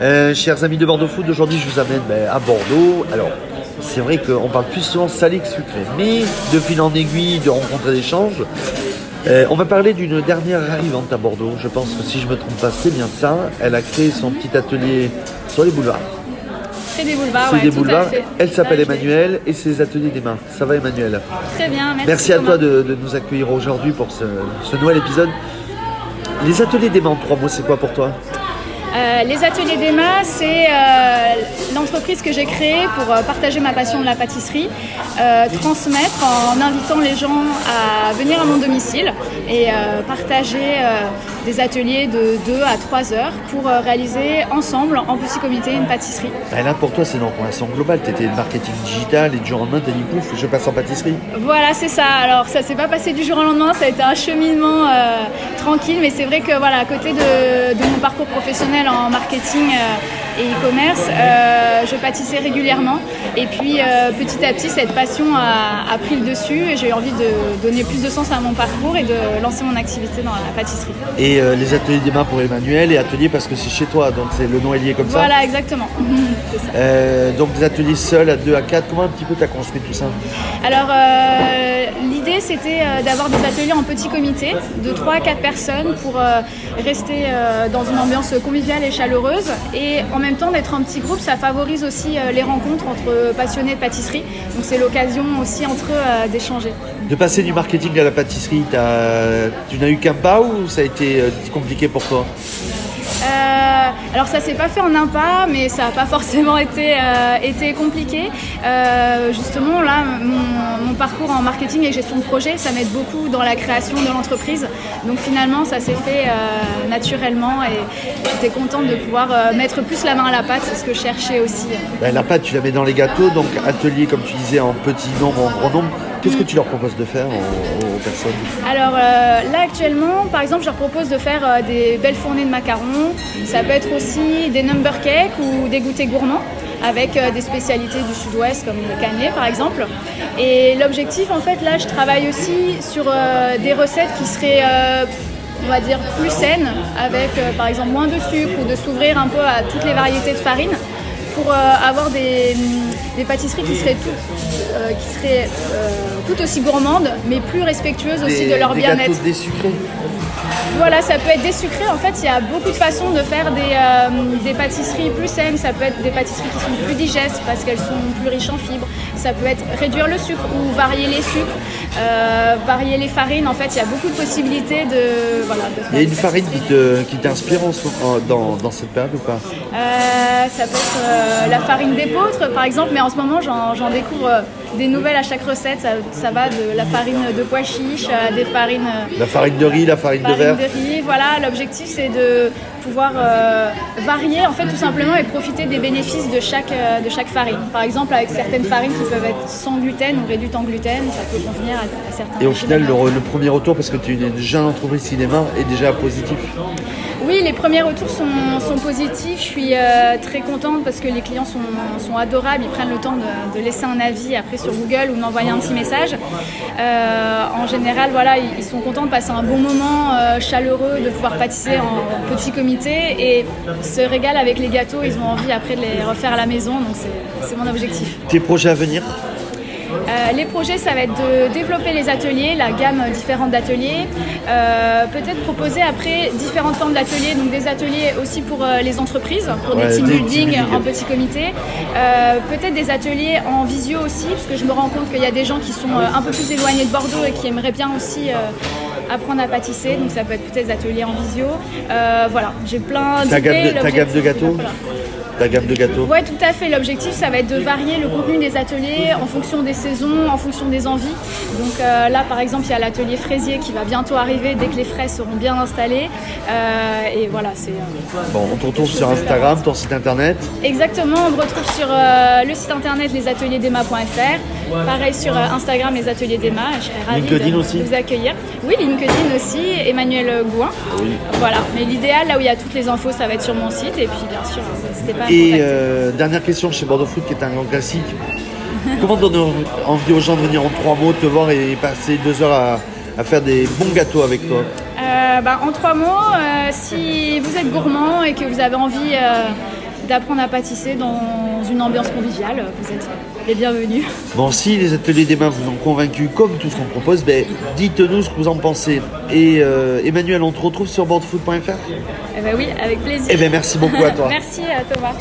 Euh, chers amis de Bordeaux Food, aujourd'hui je vous amène ben, à Bordeaux. Alors, c'est vrai qu'on parle plus souvent salé que sucré, mais de fil en aiguille, de rencontres et d'échanges, euh, on va parler d'une dernière arrivante à Bordeaux. Je pense que si je me trompe pas, c'est bien ça. Elle a créé son petit atelier sur les boulevards. C'est des boulevards, C'est ouais, des tout à boulevards. fait. Elle s'appelle Emmanuel et ses ateliers des mains. Ça va Emmanuel Très bien, merci. Merci à Thomas. toi de, de nous accueillir aujourd'hui pour ce, ce nouvel épisode. Les ateliers des mains en trois mots, c'est quoi pour toi? Euh, les ateliers d'Emma, c'est euh, l'entreprise que j'ai créée pour euh, partager ma passion de la pâtisserie, transmettre en invitant les gens à venir à mon domicile et partager des ateliers de 2 à 3 heures pour réaliser ensemble, en petit comité, une pâtisserie. Ben Là pour toi c'est une conversion globale. Tu étais marketing digital et du jour au lendemain t'as dit pouf, je passe en pâtisserie. Voilà, c'est ça. Alors, ça s'est pas passé du jour au lendemain, ça a été un cheminement tranquille, mais c'est vrai que voilà, à côté de, de mon parcours professionnel en marketing euh, et e-commerce, euh, je pâtissais régulièrement. Et puis, euh, petit à petit, cette passion a, a pris le dessus et j'ai eu envie de donner plus de sens à mon parcours et de lancer mon activité dans la pâtisserie. Et euh, les ateliers des mains pour Emmanuel et atelier parce que c'est chez toi, donc c'est le nom est lié comme ça. Voilà, exactement. ça. Donc des ateliers seuls à 2 à 4, comment un petit peu t'as construit tout ça? Alors, l'idée, c'était d'avoir des ateliers en petit comité, de 3 à 4 personnes, pour rester dans une ambiance conviviale et chaleureuse. Et en même temps, d'être en petit groupe, ça favorise aussi euh, les rencontres entre passionnés de pâtisserie. Donc, c'est l'occasion aussi entre eux euh, d'échanger. De passer du marketing à la pâtisserie, tu n'as eu qu'un pas ou ça a été euh, compliqué pour toi? Alors ça s'est pas fait en un pas, mais ça n'a pas forcément été, euh, compliqué. Euh, justement, là, mon, parcours en marketing et gestion de projet, ça m'aide beaucoup dans la création de l'entreprise. Donc finalement, ça s'est fait euh, naturellement et j'étais contente de pouvoir euh, mettre plus la main à la pâte, c'est ce que je cherchais aussi. Ben, La pâte tu la mets dans les gâteaux, donc atelier comme tu disais en petit nombre, en gros nombre. Qu'est-ce que tu leur proposes de faire aux, personnes Alors euh, là actuellement, par exemple, je leur propose de faire euh, des belles fournées de macarons. Ça peut être aussi des number cakes ou des goûters gourmands avec euh, des spécialités du sud-ouest comme le cannelé par exemple. Et l'objectif en fait là, je travaille aussi sur des recettes qui seraient on va dire plus saines avec par exemple moins de sucre ou de s'ouvrir un peu à toutes les variétés de farine pour avoir des, des pâtisseries qui seraient, tout, euh, qui seraient euh, tout aussi gourmandes, mais plus respectueuses aussi Des- de leur des bien-être. gâteaux désucrés Voilà, ça peut être désucré. En fait, il y a beaucoup de façons de faire des, euh, des pâtisseries plus saines. Ça peut être des pâtisseries qui sont plus digestes parce qu'elles sont plus riches en fibres. Ça peut être réduire le sucre ou varier les sucres, euh, varier les farines. En fait, il y a beaucoup de possibilités de. Voilà, de Il y a une farine qui pâtisseries. te- qui t'inspire en en- dans, dans cette période ou pas? Euh, ça peut être euh, la farine d'épeautre par exemple, mais en ce moment j'en j'en découvre euh, des nouvelles à chaque recette. Ça, ça va de la farine de pois chiche à des farines, euh, La farine de riz, la farine de farine verre de riz. Voilà, l'objectif c'est de pouvoir euh, varier en fait tout simplement et profiter des bénéfices de chaque, euh, de chaque farine. Par exemple avec certaines farines qui peuvent être sans gluten ou réduites en gluten, ça peut convenir à, à certains. Et au final, le, premier retour, parce que tu es une jeune entreprise cinéma, est déjà positif. Oui, les premiers retours sont, positifs. Je suis euh, très contente parce que les clients sont, adorables. Ils prennent le temps de, laisser un avis après sur Google ou de m'envoyer un petit message. Euh, en général, voilà, ils, sont contents de passer un bon moment euh, chaleureux, de pouvoir pâtisser en petit comité et se régalent avec les gâteaux. Ils ont envie après de les refaire à la maison. Donc c'est mon objectif. Tes projets à venir? Euh, les projets, ça va être de développer les ateliers, la gamme différente d'ateliers, Euh, peut-être proposer après différentes formes d'ateliers, donc des ateliers aussi pour euh, les entreprises, pour Ouais, des team building. en petit comité, peut-être des ateliers en visio aussi, parce que je me rends compte qu'il y a des gens qui sont un peu plus éloignés de Bordeaux et qui aimeraient bien aussi apprendre à pâtisser, donc ça peut être peut-être des ateliers en visio. Euh, voilà, j'ai plein d'idées. ta gamme de gâteaux. Ta gamme de gâteaux Ouais, tout à fait. L'objectif, ça va être de varier le contenu des ateliers en fonction des saisons, en fonction des envies. Donc euh, là, par exemple, il y a l'atelier fraisier qui va bientôt arriver dès que les fraises seront bien installées. Euh, et voilà, c'est euh, Bon, on te retrouve sur Instagram, ton site internet. exactement. On me retrouve sur le site internet lesatelierdema.fr. Pareil sur Instagram, les ateliers d'Emma. Je serais ravie LinkedIn de, aussi de vous accueillir. Oui, LinkedIn aussi. Emmanuel Gouin. Voilà. Mais l'idéal, là où il y a toutes les infos, ça va être sur mon site. Et puis, bien sûr, n'hésitez pas à Et euh, dernière question chez Bordeaux Food, qui est un grand classique. Comment donner envie aux gens de venir en trois mots te voir et passer deux heures à, à faire des bons gâteaux avec toi Euh, bah, en trois mots, euh, si vous êtes gourmand et que vous avez envie d'apprendre à pâtisser dans une ambiance conviviale. Vous êtes les bienvenus. Bon, si les ateliers des mains vous ont convaincu, comme tout ce qu'on propose, ben, dites-nous ce que vous en pensez. Et euh, Emmanuel, on te retrouve sur boardfood.fr Eh ben oui, avec plaisir. Eh ben merci beaucoup à toi. Merci à Thomas.